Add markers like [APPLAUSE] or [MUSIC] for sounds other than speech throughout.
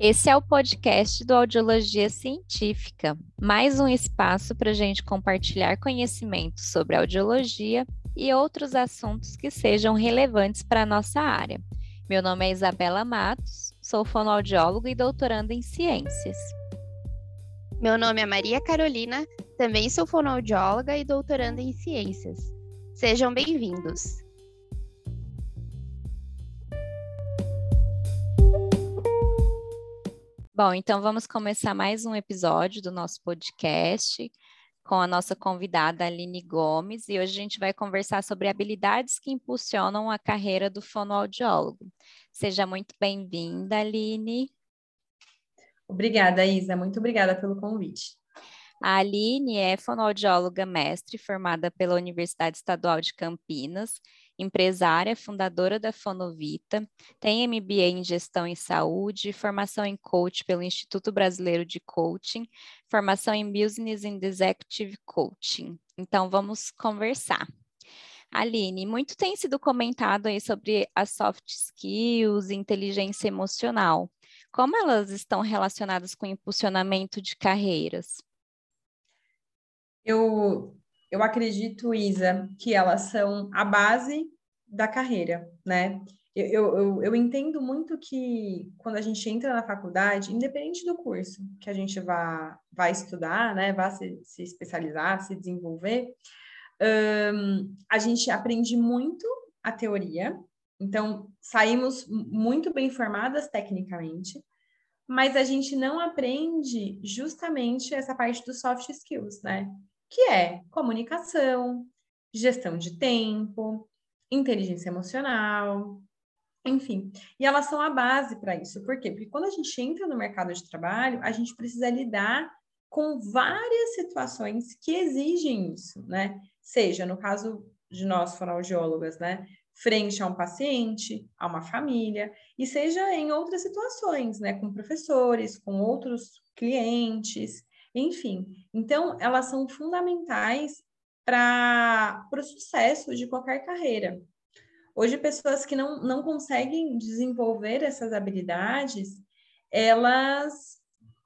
Esse é o podcast do Audiologia Científica, mais um espaço para a gente compartilhar conhecimentos sobre audiologia e outros assuntos que sejam relevantes para a nossa área. Meu nome é Isabela Matos, sou fonoaudióloga e doutoranda em ciências. Meu nome é Maria Carolina, também sou fonoaudióloga e doutoranda em ciências. Sejam bem-vindos! Bom, então vamos começar mais um episódio do nosso podcast com a nossa convidada Aline Gomes, e hoje a gente vai conversar sobre habilidades que impulsionam a carreira do fonoaudiólogo. Seja muito bem-vinda, Aline. Obrigada, Isa. Muito obrigada pelo convite. A Aline é fonoaudióloga mestre, formada pela Universidade Estadual de Campinas empresária, fundadora da Fonovita, tem MBA em Gestão em Saúde, formação em Coach pelo Instituto Brasileiro de Coaching, formação em Business and Executive Coaching. Então, vamos conversar. Aline, muito tem sido comentado aí sobre as soft skills, inteligência emocional. Como elas estão relacionadas com impulsionamento de carreiras? Eu eu acredito, Isa, que elas são a base da carreira, né? Eu, eu, eu, entendo muito que quando a gente entra na faculdade, independente do curso que a gente vá, vai estudar, né, vá se, se especializar, se desenvolver, um, a gente aprende muito a teoria, então saímos muito bem formadas tecnicamente, mas a gente não aprende justamente essa parte dos soft skills, né? Que é comunicação, gestão de tempo, inteligência emocional, enfim. E elas são a base para isso. Por quê? Porque quando a gente entra no mercado de trabalho, a gente precisa lidar com várias situações que exigem isso, né? Seja no caso de nós fonoaudiólogas, né? Frente a um paciente, a uma família, e seja em outras situações, né? Com professores, com outros clientes, enfim, então elas são fundamentais para o sucesso de qualquer carreira. Hoje, pessoas que não, não conseguem desenvolver essas habilidades, elas,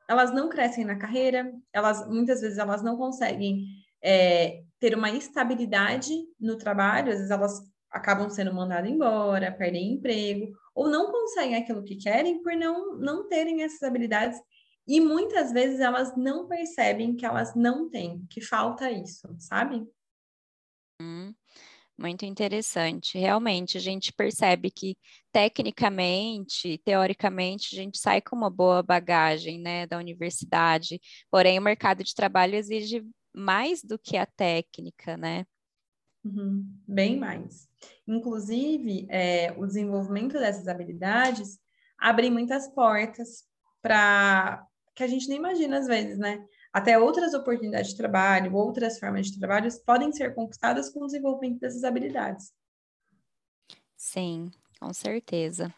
elas não crescem na carreira, elas muitas vezes elas não conseguem é, ter uma estabilidade no trabalho, às vezes elas acabam sendo mandadas embora, perdem emprego, ou não conseguem aquilo que querem por não, não terem essas habilidades e muitas vezes elas não percebem que elas não têm, que falta isso, sabe? Hum, muito interessante. Realmente, a gente percebe que tecnicamente, teoricamente, a gente sai com uma boa bagagem, né, da universidade. Porém, o mercado de trabalho exige mais do que a técnica, né? Uhum, bem mais. Inclusive, é, o desenvolvimento dessas habilidades abre muitas portas para que a gente nem imagina às vezes, né? Até outras oportunidades de trabalho, outras formas de trabalho podem ser conquistadas com o desenvolvimento dessas habilidades. Sim, com certeza.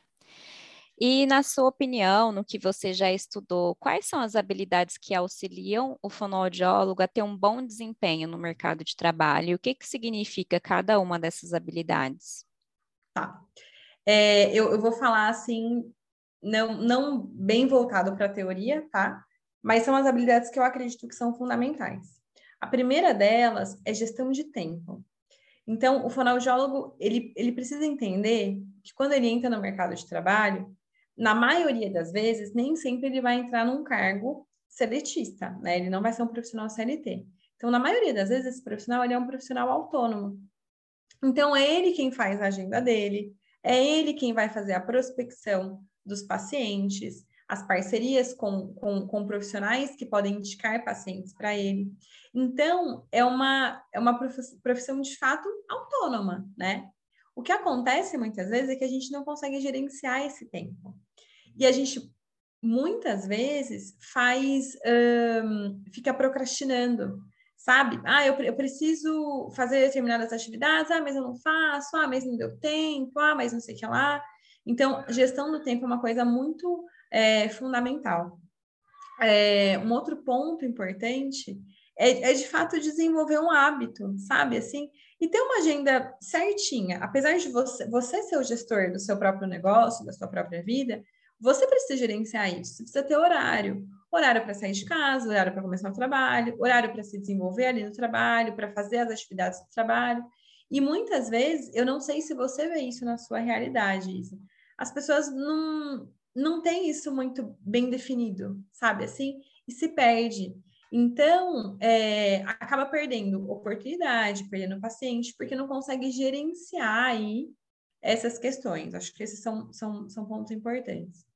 E na sua opinião, no que você já estudou, quais são as habilidades que auxiliam o fonoaudiólogo a ter um bom desempenho no mercado de trabalho? O que, que significa cada uma dessas habilidades? Tá. É, eu, eu vou falar assim não, não bem voltado para a teoria, tá? Mas são as habilidades que eu acredito que são fundamentais. A primeira delas é gestão de tempo. Então, o fonoaudiólogo, ele, ele precisa entender que quando ele entra no mercado de trabalho, na maioria das vezes, nem sempre ele vai entrar num cargo seletista, né? Ele não vai ser um profissional CLT. Então, na maioria das vezes, esse profissional, ele é um profissional autônomo. Então, é ele quem faz a agenda dele, é ele quem vai fazer a prospecção dos pacientes, as parcerias com, com, com profissionais que podem indicar pacientes para ele. Então, é uma, é uma profissão de fato autônoma, né? O que acontece muitas vezes é que a gente não consegue gerenciar esse tempo. E a gente muitas vezes faz, fica procrastinando, sabe? Ah, eu, eu preciso fazer determinadas atividades, ah, mas eu não faço, ah, mas não deu tempo, ah, mas não sei o que lá. Então, gestão do tempo é uma coisa muito é, fundamental. É, um outro ponto importante é, é, de fato desenvolver um hábito, sabe? Assim, e ter uma agenda certinha. Apesar de você, você ser o gestor do seu próprio negócio, da sua própria vida, você precisa gerenciar isso, você precisa ter horário. Horário para sair de casa, horário para começar o trabalho, horário para se desenvolver ali no trabalho, para fazer as atividades do trabalho. E muitas vezes, eu não sei se você vê isso na sua realidade, Isa. As pessoas não, não têm isso muito bem definido, sabe assim? E se perde. Então, é, acaba perdendo oportunidade, perdendo paciente, porque não consegue gerenciar aí essas questões. Acho que esses são, são, são pontos importantes.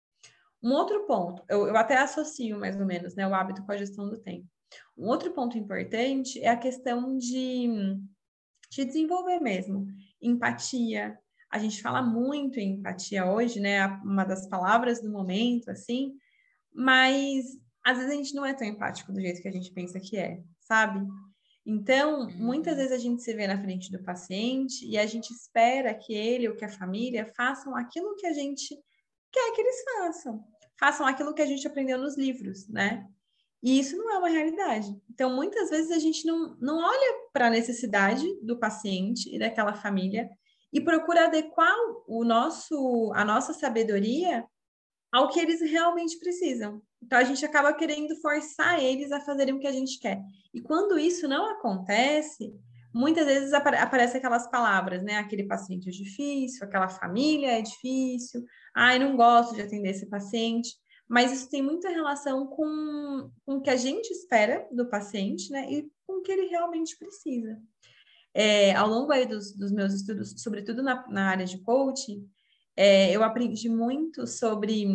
Um outro ponto, eu, eu até associo mais ou menos né, o hábito com a gestão do tempo. Um outro ponto importante é a questão de, de desenvolver mesmo empatia. A gente fala muito em empatia hoje, né? Uma das palavras do momento, assim, mas às vezes a gente não é tão empático do jeito que a gente pensa que é, sabe? Então, muitas uhum. vezes a gente se vê na frente do paciente e a gente espera que ele ou que a família façam aquilo que a gente quer que eles façam. Façam aquilo que a gente aprendeu nos livros, né? E isso não é uma realidade. Então, muitas vezes a gente não, não olha para a necessidade do paciente e daquela família e procura adequar o nosso, a nossa sabedoria ao que eles realmente precisam. Então a gente acaba querendo forçar eles a fazerem o que a gente quer. E quando isso não acontece, muitas vezes apare aparecem aquelas palavras, né? Aquele paciente é difícil, aquela família é difícil, ai, não gosto de atender esse paciente. Mas isso tem muita relação com, com o que a gente espera do paciente, né? E com o que ele realmente precisa. É, ao longo aí dos, dos meus estudos, sobretudo na, na área de coaching, é, eu aprendi muito sobre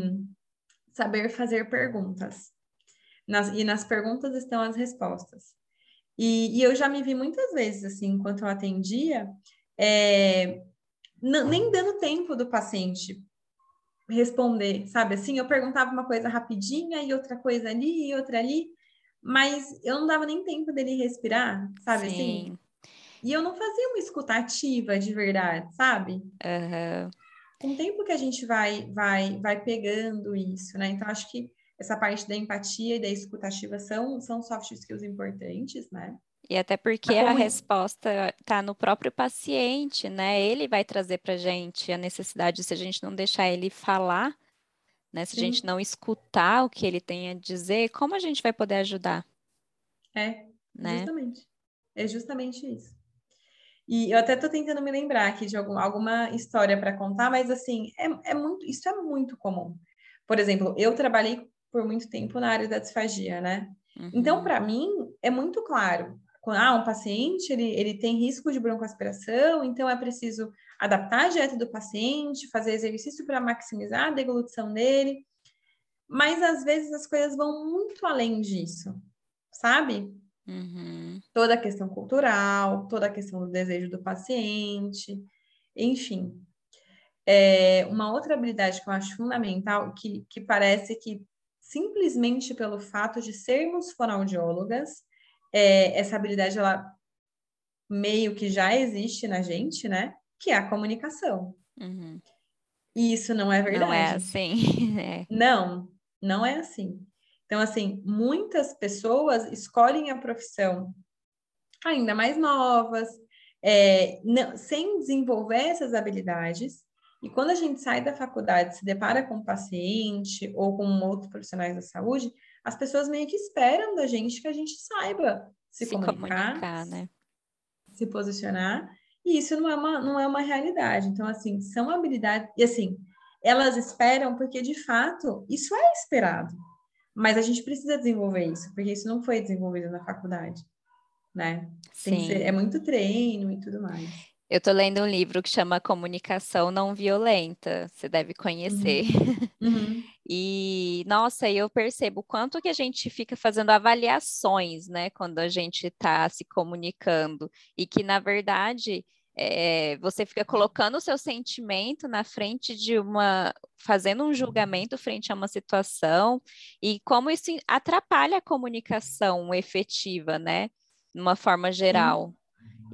saber fazer perguntas. Nas, e nas perguntas estão as respostas. E, e, eu já me vi muitas vezes, assim, enquanto eu atendia, é, nem dando tempo do paciente responder, sabe? Assim, eu perguntava uma coisa rapidinha e outra coisa ali e outra ali, mas eu não dava nem tempo dele respirar, sabe? Assim? Sim. Assim? E eu não fazia uma escutativa de verdade, sabe? Uhum com o tempo que a gente vai, vai, vai pegando isso, né? Então, acho que essa parte da empatia e da escutativa são, são soft skills importantes, né? E até porque a resposta está no próprio paciente, né? Ele vai trazer para a gente a necessidade, se a gente não deixar ele falar, né? Se Sim. a gente não escutar o que ele tem a dizer, como a gente vai poder ajudar? É, né? justamente. É justamente isso. E eu até estou tentando me lembrar aqui de algum, alguma história para contar, mas assim, é, é muito, isso é muito comum. Por exemplo, eu trabalhei por muito tempo na área da disfagia, né? Então, uhum. Então, para mim, é muito claro. Ah, um paciente, ele, ele tem risco de broncoaspiração, então é preciso adaptar a dieta do paciente, fazer exercício para maximizar a deglutição dele. Mas, às vezes, as coisas vão muito além disso, sabe? Uhum. Toda a questão cultural, toda a questão do desejo do paciente, enfim. É, uma outra habilidade que eu acho fundamental, que, que parece que simplesmente pelo fato de sermos fonoaudiólogas, é, essa habilidade ela meio que já existe na gente, né? Que é a comunicação. Uhum. E isso não é verdade. Não é assim. [LAUGHS] É. Não, não é assim. Então, assim, muitas pessoas escolhem a profissão ainda mais novas, é, não, sem desenvolver essas habilidades. E quando a gente sai da faculdade, se depara com um paciente ou com outros profissionais da saúde, as pessoas meio que esperam da gente que a gente saiba se, se comunicar, comunicar né? se posicionar. E isso não é, uma, não é uma realidade. Então, assim, são habilidades. E, assim, elas esperam porque, de fato, isso é esperado. Mas a gente precisa desenvolver isso, porque isso não foi desenvolvido na faculdade, né? Ser, é muito treino e tudo mais. Eu estou lendo um livro que chama Comunicação Não Violenta, você deve conhecer. Uhum. [LAUGHS] Uhum. e, nossa, eu percebo quanto que a gente fica fazendo avaliações, né, quando a gente está se comunicando, e que, na verdade, é, você fica colocando o seu sentimento na frente de uma. fazendo um julgamento frente a uma situação, e como isso atrapalha a comunicação efetiva, né? De uma forma geral.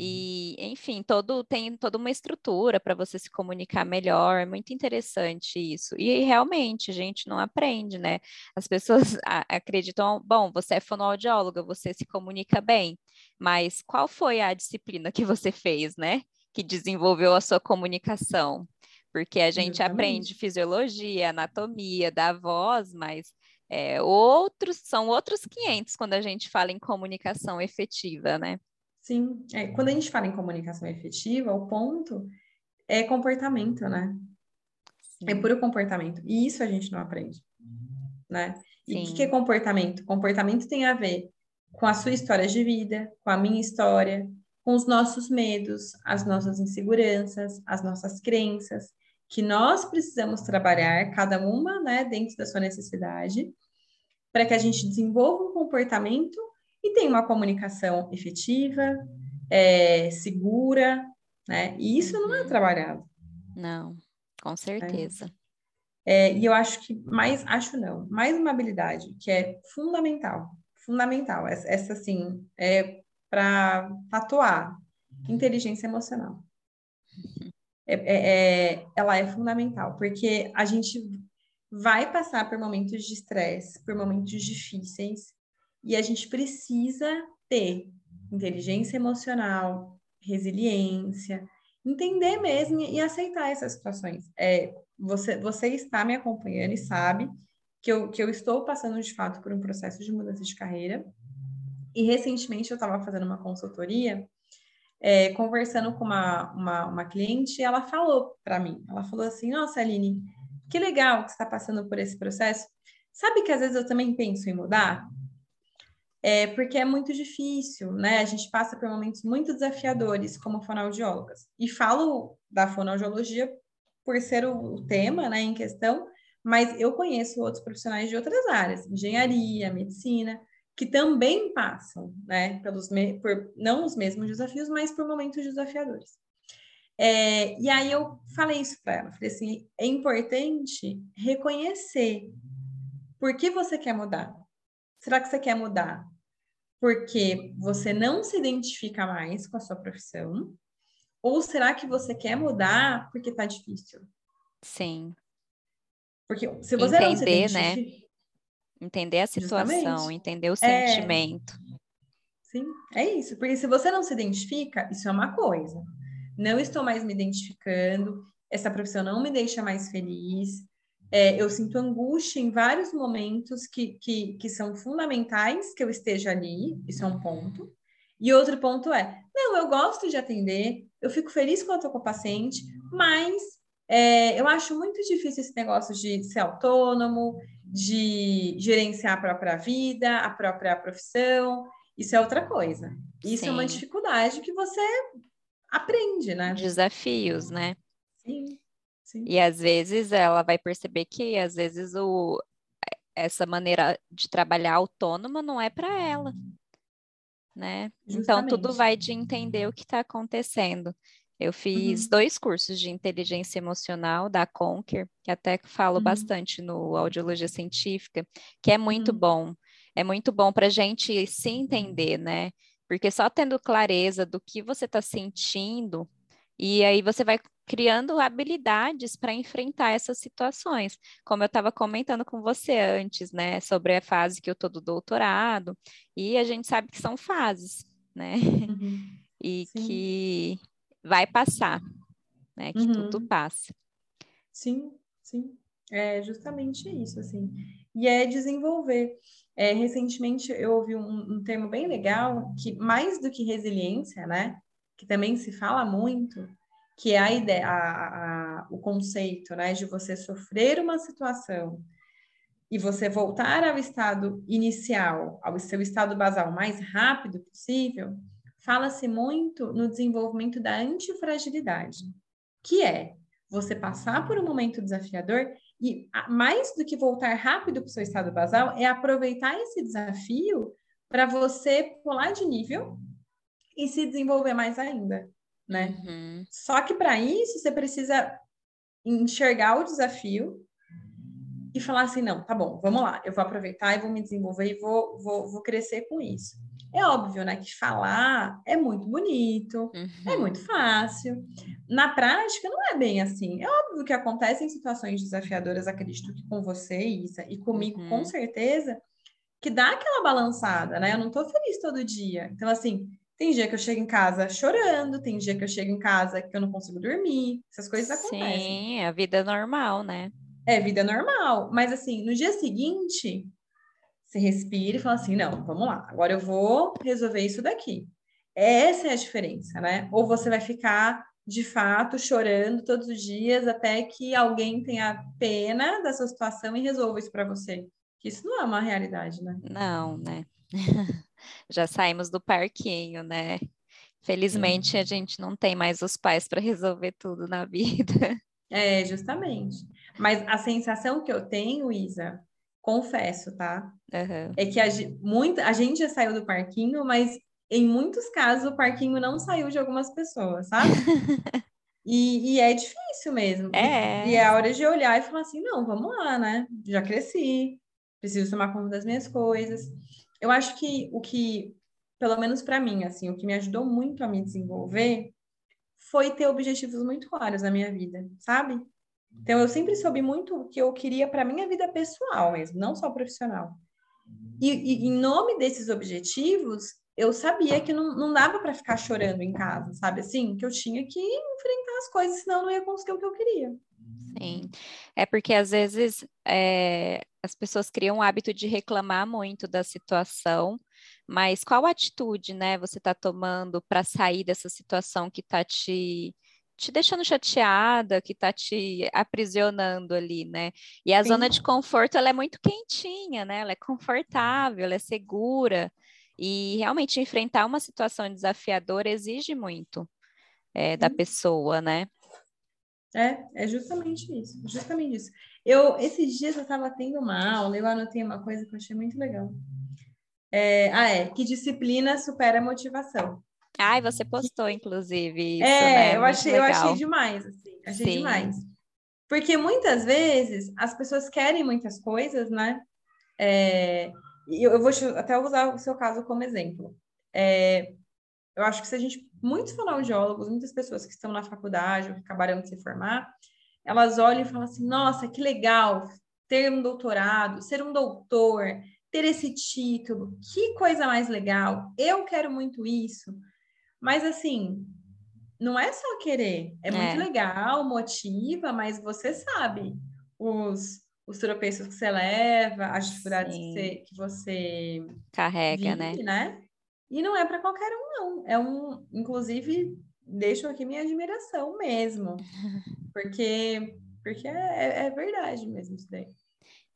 E, enfim, todo, tem toda uma estrutura para você se comunicar melhor, é muito interessante isso. E realmente a gente não aprende, né? As pessoas [LAUGHS] acreditam, bom, você é fonoaudióloga, você se comunica bem, mas qual foi a disciplina que você fez, né? Que desenvolveu a sua comunicação? Porque a gente Exatamente. aprende fisiologia, anatomia da voz, mas é, outros são outros 500 quando a gente fala em comunicação efetiva, né? Sim, é, quando a gente fala em comunicação efetiva, o ponto é comportamento, né? É Sim. É puro comportamento. E isso a gente não aprende, né? E o que, que é comportamento? Comportamento tem a ver com a sua história de vida, com a minha história, com os nossos medos, as nossas inseguranças, as nossas crenças, que nós precisamos trabalhar, cada uma, né, dentro da sua necessidade, para que a gente desenvolva um comportamento e tenha uma comunicação efetiva, é, segura, né? E isso não é uhum. trabalhado. Não, com certeza. É. É, e eu acho que mais, acho não, mais uma habilidade que é fundamental, fundamental, essa, essa assim, é para atuar, inteligência emocional. É, é, é, ela é fundamental, porque a gente vai passar por momentos de estresse, por momentos difíceis, e a gente precisa ter inteligência emocional, resiliência, entender mesmo e aceitar essas situações. É, você, você está me acompanhando e sabe que eu, que eu estou passando de fato por um processo de mudança de carreira. E recentemente eu estava fazendo uma consultoria, é, conversando com uma, uma, uma cliente, e ela falou para mim: ela falou assim, nossa, Aline, que legal que você está passando por esse processo. Sabe que às vezes eu também penso em mudar? É porque é muito difícil, né? A gente passa por momentos muito desafiadores como fonoaudiólogas. E falo da fonoaudiologia por ser o tema, né, em questão, mas eu conheço outros profissionais de outras áreas, engenharia, medicina, que também passam, né, pelos por não os mesmos desafios, mas por momentos desafiadores. É, e aí eu falei isso para ela, falei assim, é importante reconhecer por que você quer mudar. Será que você quer mudar porque você não se identifica mais com a sua profissão? Ou será que você quer mudar porque está difícil? Sim. Porque se você Entender, não se identifica... né? Entender a situação, Justamente. entender o é. sentimento. É... Sim, é isso. Porque se você não se identifica, isso é uma coisa. Não estou mais me identificando, essa profissão não me deixa mais feliz. É, eu sinto angústia em vários momentos que, que, que são fundamentais que eu esteja ali, isso é um ponto. E outro ponto é, não, eu gosto de atender, eu fico feliz quando eu estou com o paciente, mas é, eu acho muito difícil esse negócio de ser autônomo, de gerenciar a própria vida, a própria profissão. Isso é outra coisa. Isso Sim. é uma dificuldade que você aprende, né? Desafios, né? Sim. Sim. E às vezes ela vai perceber que às vezes o, essa maneira de trabalhar autônoma não é para ela, né? Justamente. Então tudo vai de entender o que está acontecendo. Eu fiz uhum. dois cursos de inteligência emocional da Conquer, que até falo uhum. bastante no Audiologia Científica, que é muito uhum. bom. É muito bom para a gente se entender, né? Porque só tendo clareza do que você está sentindo, e aí você vai criando habilidades para enfrentar essas situações. Como eu estava comentando com você antes, né? Sobre a fase que eu estou do doutorado, e a gente sabe que são fases, né? Uhum. [LAUGHS] e Sim. que vai passar, né? Que uhum. tudo passa. Sim, sim. É justamente isso, assim. E é desenvolver. É, recentemente eu ouvi um, um termo bem legal que mais do que resiliência, né? Que também se fala muito, que é a ideia, a, a, o conceito, né, de você sofrer uma situação e você voltar ao estado inicial, ao seu estado basal mais rápido possível, fala-se muito no desenvolvimento da antifragilidade, que é você passar por um momento desafiador e mais do que voltar rápido para o seu estado basal, é aproveitar esse desafio para você pular de nível e se desenvolver mais ainda, né? Uhum. Só que para isso você precisa enxergar o desafio e falar assim, não, tá bom, vamos lá, eu vou aproveitar e vou me desenvolver e vou, vou, vou crescer com isso. É óbvio, né, que falar é muito bonito, é uhum. é muito fácil. Na prática, não é bem assim. É óbvio que acontecem situações desafiadoras, acredito que com você, Isa, e comigo, uhum. com certeza, que dá aquela balançada, né? Eu não tô feliz todo dia. Então, assim, Tem dia que eu chego em casa chorando, tem dia que eu chego em casa que eu não consigo dormir, essas coisas acontecem. Sim, a vida é normal, né? É vida normal, mas assim, no dia seguinte, você respira e fala assim: não, vamos lá, agora eu vou resolver isso daqui. Essa é a diferença, né? Ou você vai ficar de fato chorando todos os dias até que alguém tenha pena da sua situação e resolva isso para você. Isso não é uma realidade, né? Não, né? [LAUGHS] Já saímos do parquinho, né? Felizmente a gente não tem mais os pais para resolver tudo na [LAUGHS] vida. É, justamente. Mas a sensação que eu tenho, Isa, confesso, tá? Uhum. É que a, muita, a gente já saiu do parquinho, mas em muitos casos o parquinho não saiu de algumas pessoas, sabe? [LAUGHS] e, e, é difícil mesmo. É. E, e é a hora de olhar e falar assim: não, vamos lá, né? Já cresci, preciso tomar conta das minhas coisas. Eu acho que o que, pelo menos para mim, assim, o que me ajudou muito a me desenvolver foi ter objetivos muito claros na minha vida, sabe? Então eu sempre soube muito o que eu queria para minha vida pessoal mesmo, não só profissional. E, e em nome desses objetivos, eu sabia que não, não dava para ficar chorando em casa, sabe assim? Que eu tinha que enfrentar as coisas, senão eu não ia conseguir o que eu queria. Sim, é porque às vezes é, as pessoas criam o hábito de reclamar muito da situação, mas qual atitude, né, você está tomando para sair dessa situação que está te te deixando chateada, que está te aprisionando ali, né? E a Sim. zona de conforto ela é muito quentinha, né? Ela é confortável, ela é segura. E realmente enfrentar uma situação desafiadora exige muito é, da pessoa, né? É, é justamente isso, justamente isso. Eu, esses dias eu estava tendo uma aula, eu anotei uma coisa que eu achei muito legal. É, ah, é, que disciplina supera a motivação. Ai, você [LAUGHS] postou, inclusive, isso, É, né? eu achei, eu achei demais, assim, achei Sim. demais. Porque muitas vezes as pessoas querem muitas coisas, né? É, eu, eu vou até usar o seu caso como exemplo. É, eu acho que se a gente, muitos fonoaudiólogos, muitas pessoas que estão na faculdade ou que acabaram de se formar, elas olham e falam assim: nossa, que legal ter um doutorado, ser um doutor, ter esse título, que coisa mais legal, eu quero muito isso. Mas assim, não é só querer, é, é. muito legal, motiva, mas você sabe os, os tropeços que você leva, as dificuldades que você, que você, carrega, né? vive, né? né? E não é para qualquer um, não. É um, inclusive, deixo aqui minha admiração mesmo. [LAUGHS] Porque, porque é, é verdade mesmo isso daí.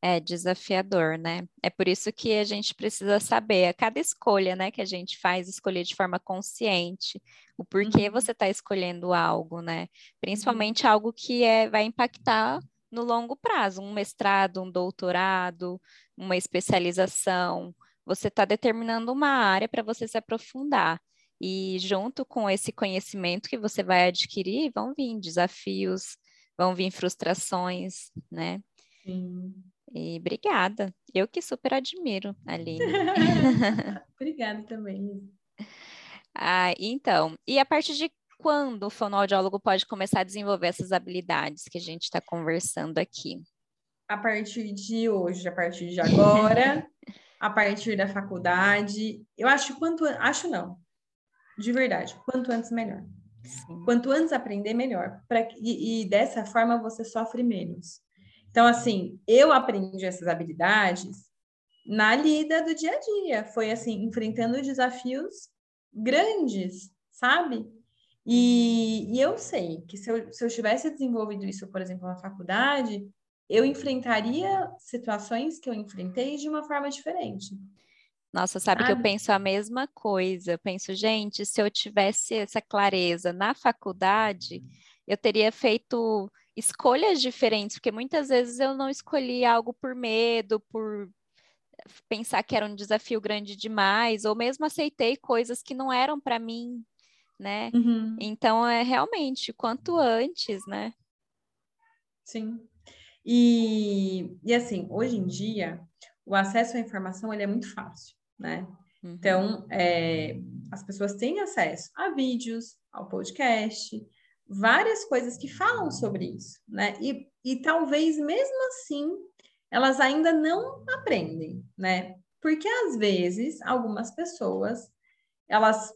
É desafiador, né? É por isso que a gente precisa saber a cada escolha, né, que a gente faz, escolher de forma consciente o porquê uhum. você está escolhendo algo, né? Principalmente uhum. algo que é, vai impactar no longo prazo, um mestrado, um doutorado, uma especialização, você está determinando uma área para você se aprofundar. E junto com esse conhecimento que você vai adquirir, vão vir desafios, vão vir frustrações, né? Sim. E obrigada. Eu que super admiro, Aline. [LAUGHS] [LAUGHS] obrigada também. Ah, então, e a partir de quando o fonoaudiólogo pode começar a desenvolver essas habilidades que a gente está conversando aqui? A partir de hoje, a partir de agora, [LAUGHS] a partir da faculdade. Eu acho quanto acho não, de verdade, quanto antes melhor. Sim. Quanto antes aprender melhor, pra, e, e dessa forma você sofre menos. Então assim, eu aprendi essas habilidades na lida do dia a dia, foi assim enfrentando desafios grandes, sabe? E, e, eu sei que se eu, se eu tivesse desenvolvido isso, por exemplo, na faculdade, eu enfrentaria situações que eu enfrentei de uma forma diferente. Nossa, sabe ah, que eu penso a mesma coisa. Eu penso, gente, se eu tivesse essa clareza na faculdade, eu teria feito escolhas diferentes, porque muitas vezes eu não escolhi algo por medo, por pensar que era um desafio grande demais, ou mesmo aceitei coisas que não eram para mim, né? Uhum. Então, é realmente quanto antes, né? Sim. E, e assim, hoje em dia, o acesso à informação ele é muito fácil, né? Uhum. Então, é, as pessoas têm acesso a vídeos, ao podcast, várias coisas que falam sobre isso, né? E, e talvez mesmo assim elas ainda não aprendem, né? Porque às vezes algumas pessoas elas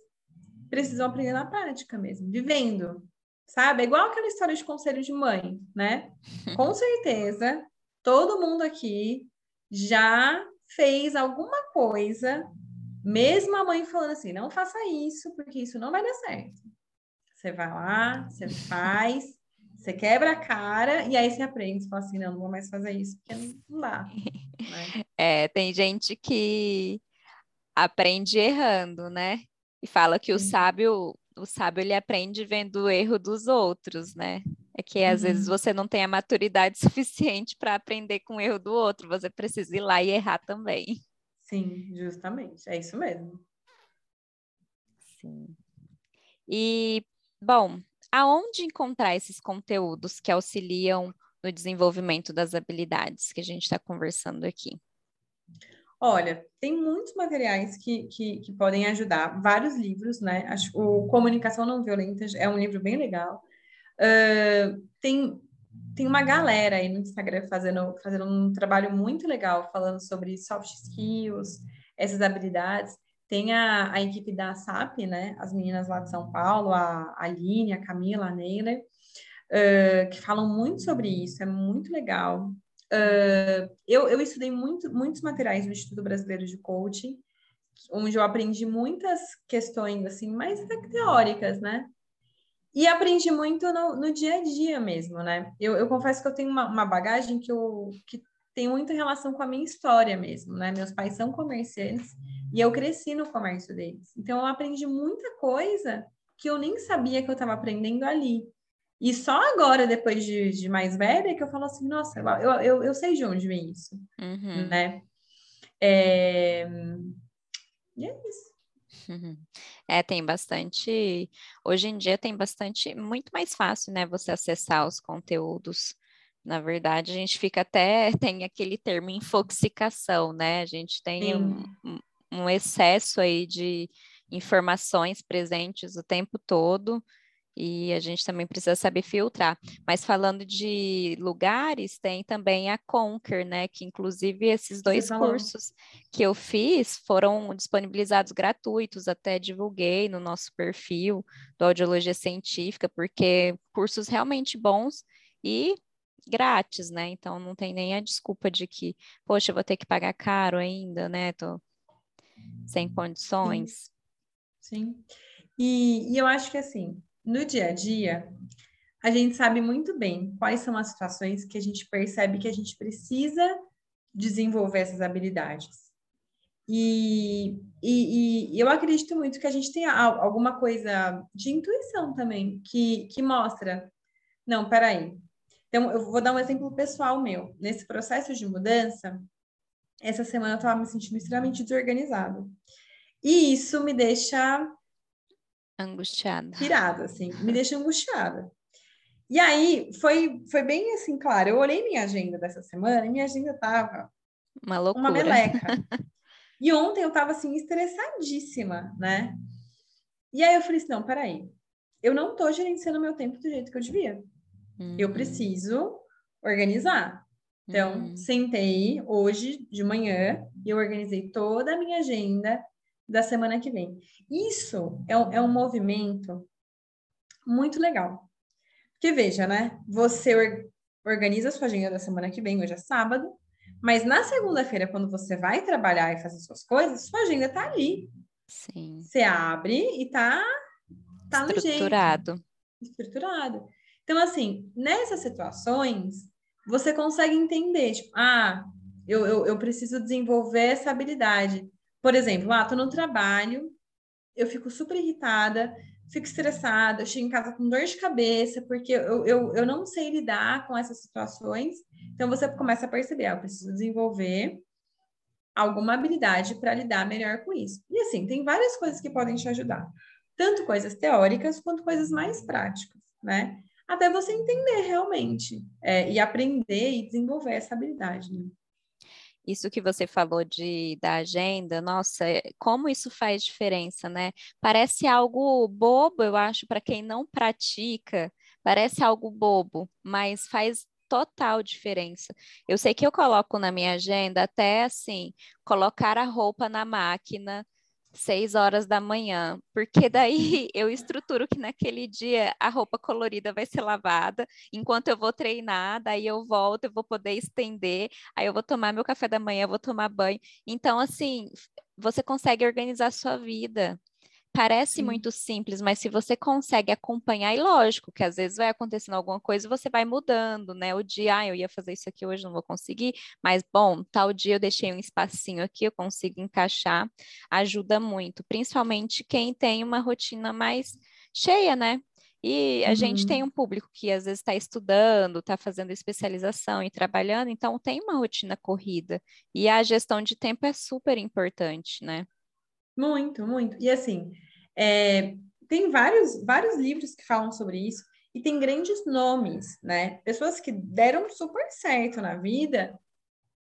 precisam aprender na prática mesmo, vivendo, sabe? É igual aquela história de conselho de mãe, né? [LAUGHS] Com certeza, todo mundo aqui já fez alguma coisa, mesmo a mãe falando assim, não faça isso, porque isso não vai dar certo. Você vai lá, você faz, você quebra a cara e aí você aprende, você fala assim, não, não vou mais fazer isso, porque não dá. Né? [LAUGHS] É, tem gente que aprende errando, né? E fala que o sábio, o sábio ele aprende vendo o erro dos outros, né? É que às uhum. vezes você não tem a maturidade [LAUGHS] suficiente para aprender com o erro do outro, você precisa ir lá e errar também. Sim, justamente, é isso mesmo. Sim. E, bom, aonde encontrar esses conteúdos que auxiliam no desenvolvimento das habilidades que a gente está conversando aqui? Olha, tem muitos materiais que, que, que, podem ajudar, vários livros, né? Acho, o Comunicação Não Violenta é um livro bem legal. Uh, tem, tem uma galera aí no Instagram fazendo, fazendo um trabalho muito legal falando sobre soft skills, essas habilidades. Tem a, a equipe da SAP, né? As meninas lá de São Paulo, a Aline, a Camila, a Neila, uh, que falam muito sobre isso, é muito legal. Uh, eu, eu estudei muito, muitos materiais no Instituto Brasileiro de Coaching, onde eu aprendi muitas questões, assim, mais teóricas, né? E aprendi muito no, no dia a dia mesmo, né? Eu, eu confesso que eu tenho uma, uma bagagem que, eu, que tem muita relação com a minha história mesmo, né? Meus pais são comerciantes e eu cresci no comércio deles. Então, eu aprendi muita coisa que eu nem sabia que eu estava aprendendo ali. E só agora, depois de, de mais velha, que eu falo assim, nossa, eu, eu, eu sei de onde vem isso, uhum. né? É... E é isso. Uhum. É, tem bastante. Hoje em dia tem bastante, muito mais fácil, né? Você acessar os conteúdos. Na verdade, a gente fica até, [LAUGHS] tem aquele termo infoxicação, né? A gente tem um, um excesso aí de informações presentes o tempo todo e a gente também precisa saber filtrar. Mas falando de lugares, tem também a Conquer, né? Que inclusive esses dois cursos que eu fiz foram disponibilizados gratuitos, até divulguei no nosso perfil do Audiologia Científica, porque cursos realmente bons e grátis, né? Então não tem nem a desculpa de que, poxa, eu vou ter que pagar caro ainda, né? Tô sem condições. Sim. Sim. E, e eu acho que assim, no dia a dia, a gente sabe muito bem quais são as situações que a gente percebe que a gente precisa desenvolver essas habilidades. E, e, e, eu acredito muito que a gente tem alguma coisa de intuição também, que, que mostra. Não, peraí. Então, eu vou dar um exemplo pessoal meu. Nesse processo de mudança, essa semana eu estava me sentindo extremamente desorganizado. E isso me deixa Angustiada. Pirada, assim, me deixa angustiada. E aí, foi, foi bem assim, claro, eu olhei minha agenda dessa semana e minha agenda tava uma loucura. Uma meleca. [LAUGHS] e ontem eu tava assim, estressadíssima, né? E aí eu falei assim, não, peraí, eu não tô gerenciando meu tempo do jeito que eu devia. Uhum. Eu preciso organizar. Então, uhum. sentei hoje de manhã e eu organizei toda a minha agenda da semana que vem. Isso é um, é um movimento muito legal. Porque veja, né? Você or, organiza a sua agenda da semana que vem, hoje é sábado, mas na segunda-feira, quando você vai trabalhar e fazer suas coisas, sua agenda tá ali. Sim. Você abre e tá, tá no Estruturado. Jeito. Estruturado. Então, assim, nessas situações, você consegue entender, tipo, ah, eu, eu, eu preciso desenvolver essa habilidade. Por exemplo, ah, tô no trabalho, eu fico super irritada, fico estressada, eu chego em casa com dor de cabeça, porque eu, eu, eu não sei lidar com essas situações. Então, você começa a perceber, ah, eu preciso desenvolver alguma habilidade para lidar melhor com isso. E assim, tem várias coisas que podem te ajudar, tanto coisas teóricas quanto coisas mais práticas, né? Até você entender realmente é, e aprender e desenvolver essa habilidade. Né? isso que você falou de da agenda, nossa, é, como isso faz diferença, né? Parece algo bobo, eu acho, para quem não pratica, parece algo bobo, mas faz total diferença. Eu sei que eu coloco na minha agenda até assim, colocar a roupa na máquina, seis horas da manhã, porque daí [LAUGHS] eu estruturo que naquele dia a roupa colorida vai ser lavada, enquanto eu vou treinar, daí eu volto, eu vou poder estender, aí eu vou tomar meu café da manhã, eu vou tomar banho. Então, assim, você consegue organizar a sua vida. Parece muito simples, mas se você consegue acompanhar, e lógico que às vezes vai acontecendo alguma coisa e você vai mudando, né? O dia, ah, eu ia fazer isso aqui hoje, não vou conseguir, mas bom, tal dia eu deixei um espacinho aqui, eu consigo encaixar, ajuda muito, principalmente quem tem uma rotina mais cheia, né? E a uhum. gente tem um público que às vezes está estudando, está fazendo especialização e trabalhando, então tem uma rotina corrida. E a gestão de tempo é super importante, né? Muito, muito. E assim, é, tem vários, vários livros que falam sobre isso, e tem grandes nomes, né? Pessoas que deram super certo na vida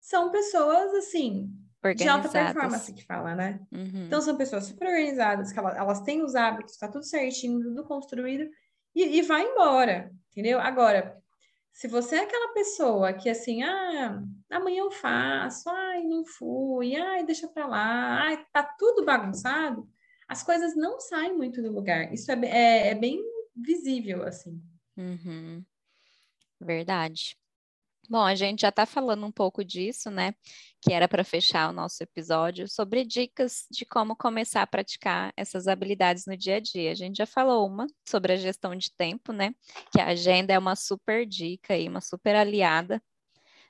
são pessoas, assim, de alta performance que fala, né? Uhum. Então, são pessoas super organizadas, que elas, elas têm os hábitos, tá tudo certinho, tudo construído, e, e vai embora, entendeu? Agora, se você é aquela pessoa que assim, ah, amanhã eu faço, ai, não fui, ai, deixa pra lá, ai, tá tudo bagunçado, as coisas não saem muito do lugar. Isso é, é, é bem visível, assim. Uhum. Verdade. Bom, a gente já está falando um pouco disso, né? Que era para fechar o nosso episódio sobre dicas de como começar a praticar essas habilidades no dia a dia. A gente já falou uma sobre a gestão de tempo, né? Que a agenda é uma super dica e uma super aliada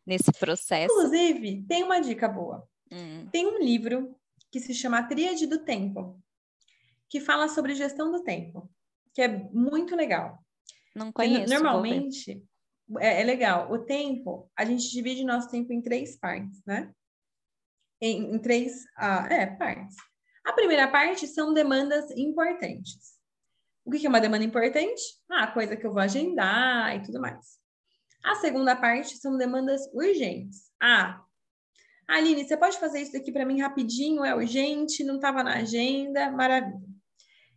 nesse processo. Inclusive, tem uma dica boa. Hum. Tem um livro que se chama Tríade do Tempo, que fala sobre gestão do tempo, que é muito legal. Não conheço. Normalmente, é, é, legal. O tempo, a gente divide nosso tempo em três partes, né? Em, em três ah, é, partes. A primeira parte são demandas importantes. O que é uma demanda importante? Ah, coisa que eu vou agendar e tudo mais. A segunda parte são demandas urgentes. Ah, Aline, você pode fazer isso aqui para mim rapidinho? É urgente, não estava na agenda, maravilha.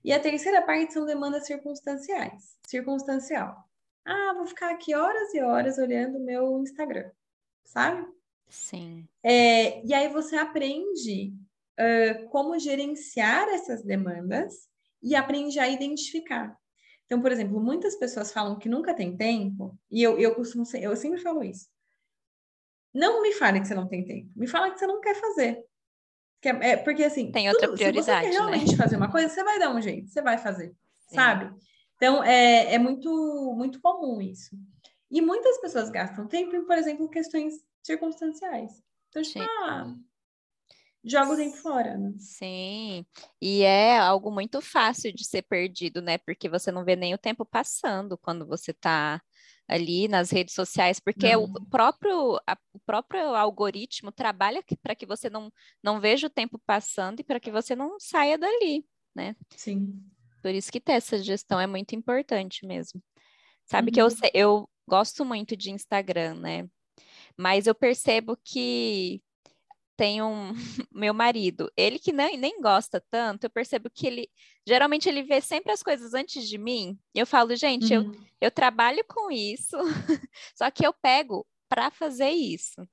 E a terceira parte são demandas circunstanciais. Circunstancial. Ah, vou ficar aqui horas e horas olhando o meu Instagram, sabe? Sim. É, e aí você aprende uh, como gerenciar essas demandas e aprende a identificar. Então, por exemplo, muitas pessoas falam que nunca tem tempo, e eu, eu costumo eu sempre falo isso. Não me fale que você não tem tempo, me fala que você não quer fazer. É, é, porque assim, tem outra tudo, prioridade. Se você quer realmente né? fazer uma coisa, você vai dar um jeito, você vai fazer, Sim. sabe? Então é, é muito, muito comum isso. E muitas pessoas gastam tempo em, por exemplo, questões circunstanciais. Então, tipo, ah, joga o tempo fora, né? Sim, e é algo muito fácil de ser perdido, né? Porque você não vê nem o tempo passando quando você está ali nas redes sociais, porque o próprio, a, o próprio algoritmo trabalha para que você não, não veja o tempo passando e para que você não saia dali, né? Sim. Por isso que ter essa gestão é muito importante mesmo. Sabe uhum. que eu, uhum. eu gosto muito de Instagram, né? Mas eu percebo que tem um [LAUGHS] meu marido, ele que nem, nem gosta tanto, eu percebo que ele geralmente ele vê sempre as coisas antes de mim. Eu falo, gente, uhum. eu, eu trabalho com isso, [LAUGHS] só que eu pego para fazer isso.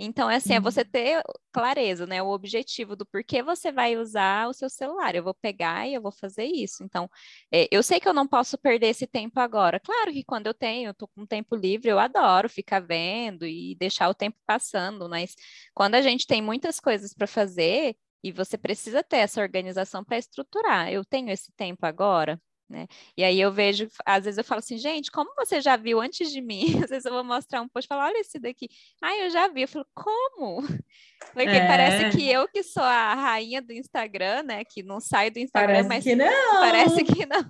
Então, é assim, é você uhum. ter clareza, né? O objetivo do porquê você vai usar o seu celular. Eu vou pegar e eu vou fazer isso. Então, é, eu sei que eu não posso perder esse tempo agora. Claro que quando eu tenho, eu tô com tempo livre, eu adoro ficar vendo e deixar o tempo passando, mas quando a gente tem muitas coisas para fazer e você precisa ter essa organização para estruturar, eu tenho esse tempo agora, né? E aí eu vejo, às vezes eu falo assim, gente, como você já viu antes de mim? [LAUGHS] Às vezes eu vou mostrar um post e falar, olha esse daqui. Ah, eu já vi. Eu falo, como? [LAUGHS] Porque é. parece que eu que sou a rainha do Instagram, né? Que não saio do Instagram, parece mas que não. parece que não.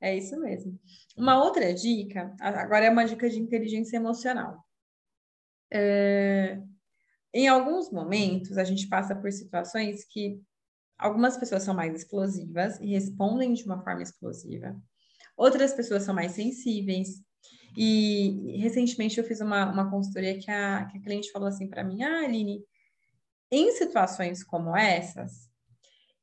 É isso mesmo. Uma outra dica, agora é uma dica de inteligência emocional. É, em alguns momentos, a gente passa por situações que Algumas pessoas são mais explosivas e respondem de uma forma explosiva. Outras pessoas são mais sensíveis. E recentemente eu fiz uma, uma consultoria que a, que a cliente falou assim para mim: Ah, Aline, em situações como essas,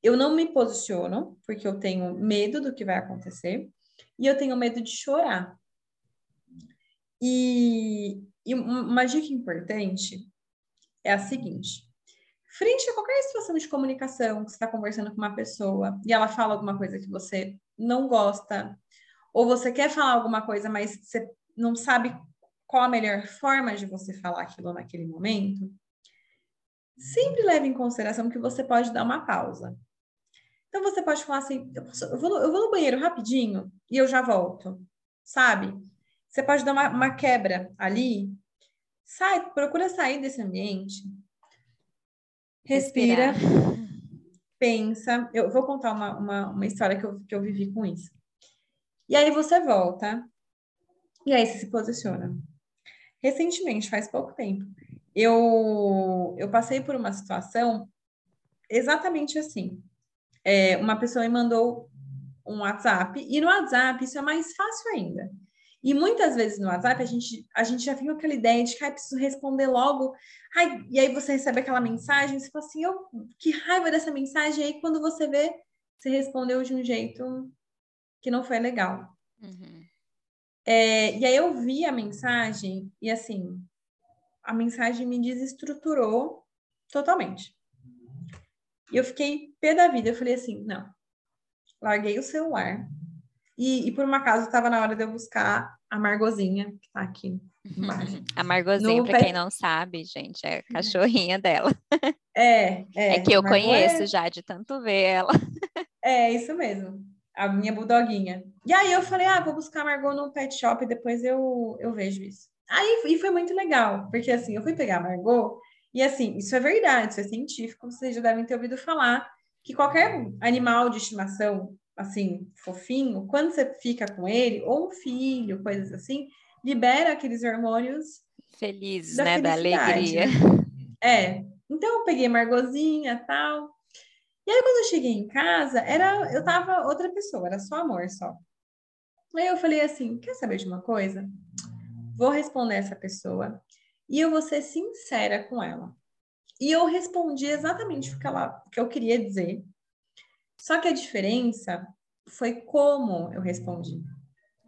eu não me posiciono porque eu tenho medo do que vai acontecer e eu tenho medo de chorar. E, e uma dica importante é a seguinte: frente a qualquer situação de comunicação que você está conversando com uma pessoa e ela fala alguma coisa que você não gosta, ou você quer falar alguma coisa, mas você não sabe qual a melhor forma de você falar aquilo naquele momento, sempre leve em consideração que você pode dar uma pausa. Então você pode falar assim: eu, posso, eu, vou, eu vou no banheiro rapidinho e eu já volto, sabe? Você pode dar uma, uma quebra ali, sai, procura sair desse ambiente, respira, Respirar. pensa. Eu vou contar uma, uma, uma história que eu, que eu vivi com isso. E aí você volta, e aí você se posiciona. Recentemente, faz pouco tempo, eu, eu passei por uma situação exatamente assim. É, uma pessoa me mandou um WhatsApp, e no WhatsApp isso é mais fácil ainda. E muitas vezes no WhatsApp a gente, a gente já fica com aquela ideia de que ah, preciso responder logo. Ai, e aí você recebe aquela mensagem, você fala assim, eu, que raiva dessa mensagem. E aí quando você vê, você respondeu de um jeito que não foi legal. Uhum. É, e aí eu vi a mensagem e assim, a mensagem me desestruturou totalmente. E eu fiquei pé da vida. Eu falei assim, não. Larguei o celular. E, e por um acaso estava na hora de eu buscar a Margozinha, que está aqui embaixo. a Margozinha, para quem não sabe, gente, é a cachorrinha dela. É, é. É que eu conheço é... já de tanto ver ela. É, isso mesmo. A minha bulldoguinha. E aí eu falei, ah, vou buscar a Margot no pet shop e depois eu, eu vejo isso. Aí e foi muito legal, porque assim, eu fui pegar a Margot e assim, isso é verdade, isso é científico, vocês já devem ter ouvido falar que qualquer animal de estimação, assim, fofinho, quando você fica com ele, ou um filho, coisas assim, libera aqueles hormônios felizes, né, da alegria. Né? É. Então eu peguei Margozinha, tal. E aí quando eu cheguei em casa, era eu tava outra pessoa, era só amor só. Aí eu falei assim, quer saber de uma coisa? Vou responder essa pessoa e eu vou ser sincera com ela. E eu respondi exatamente o que, ela, o que eu queria dizer. Só que a diferença foi como eu respondi.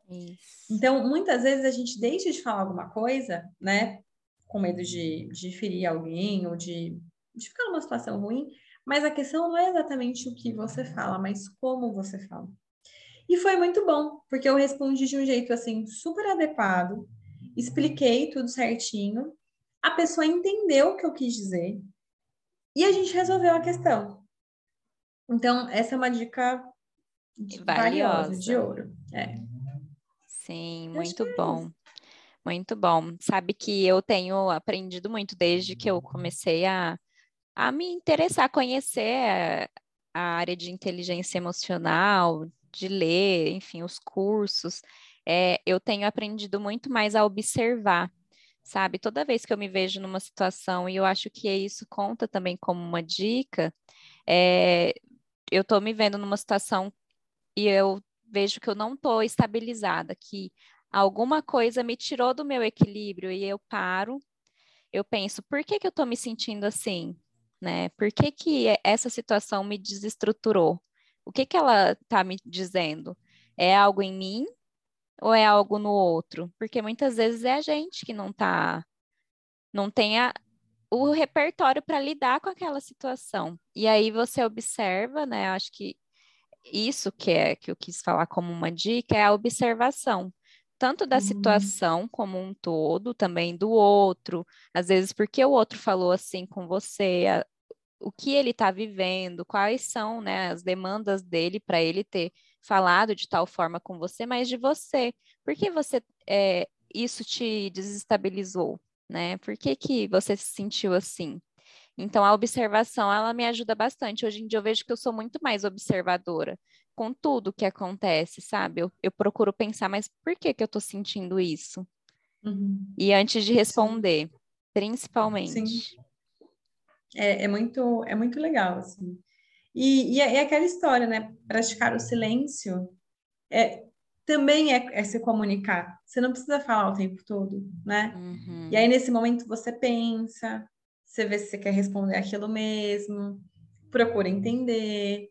Isso. Então, muitas vezes a gente deixa de falar alguma coisa, né? Com medo de, de ferir alguém ou de, de ficar numa situação ruim, mas a questão não é exatamente o que você fala, mas como você fala. E foi muito bom, porque eu respondi de um jeito assim super adequado, expliquei tudo certinho, a pessoa entendeu o que eu quis dizer e a gente resolveu a questão. Então, essa é uma dica valiosa, valiosa de ouro. É. Sim, muito é bom. Muito bom. Sabe que eu tenho aprendido muito desde que eu comecei a, a me interessar, conhecer a, a área de inteligência emocional, de ler, enfim, os cursos é, eu tenho aprendido muito mais a observar, sabe? Toda vez que eu me vejo numa situação, e eu acho que isso conta também como uma dica, é, eu estou me vendo numa situação e eu vejo que eu não estou estabilizada, que alguma coisa me tirou do meu equilíbrio e eu paro, eu penso, por que, que eu estou me sentindo assim? Né? Por que, que essa situação me desestruturou? O que, que ela está me dizendo? É algo em mim ou é algo no outro? Porque muitas vezes é a gente que não tá, não tem a, o repertório para lidar com aquela situação. E aí você observa, né? Acho que isso que é que eu quis falar como uma dica é a observação. Tanto da uhum. situação como um todo, também do outro, às vezes porque o outro falou assim com você, a, o que ele está vivendo, quais são né, as demandas dele para ele ter falado de tal forma com você, mas de você. Por que você é, isso te desestabilizou, né? Por que, que você se sentiu assim? Então, a observação, ela me ajuda bastante. Hoje em dia, eu vejo que eu sou muito mais observadora com tudo que acontece, sabe? Eu, eu procuro pensar, mas por que, que eu estou sentindo isso? Uhum. E antes de responder, Sim. principalmente. Sim. É, é, muito, é muito legal, assim. E, e, é, é aquela história, né? Praticar o silêncio é, também é, é, se comunicar. Você não precisa falar o tempo todo, né? Uhum. E aí, nesse momento, você pensa, você vê se você quer responder aquilo mesmo, procura entender.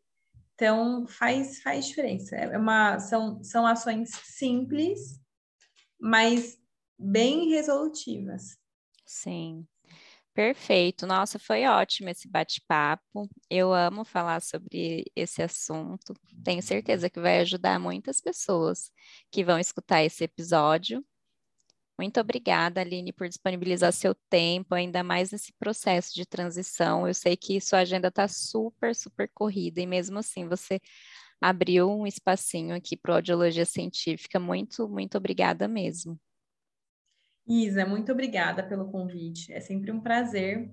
Então, faz, faz diferença. É uma, são, são ações simples, mas bem resolutivas. Sim. Perfeito. Nossa, foi ótimo esse bate-papo. Eu amo falar sobre esse assunto. Tenho certeza que vai ajudar muitas pessoas que vão escutar esse episódio. Muito obrigada, Aline, por disponibilizar seu tempo, ainda mais nesse processo de transição. Eu sei que sua agenda está super, super corrida, e mesmo assim você abriu um espacinho aqui para audiologia científica. Muito, muito obrigada mesmo. Isa, muito obrigada pelo convite. É sempre um prazer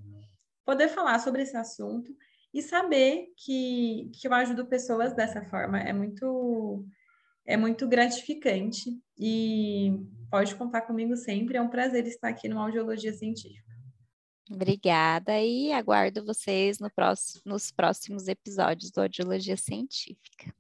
poder falar sobre esse assunto e saber que, que eu ajudo pessoas dessa forma. É muito, é muito gratificante e pode contar comigo sempre. É um prazer estar aqui no Audiologia Científica. Obrigada e aguardo vocês no próximo, nos próximos episódios do Audiologia Científica.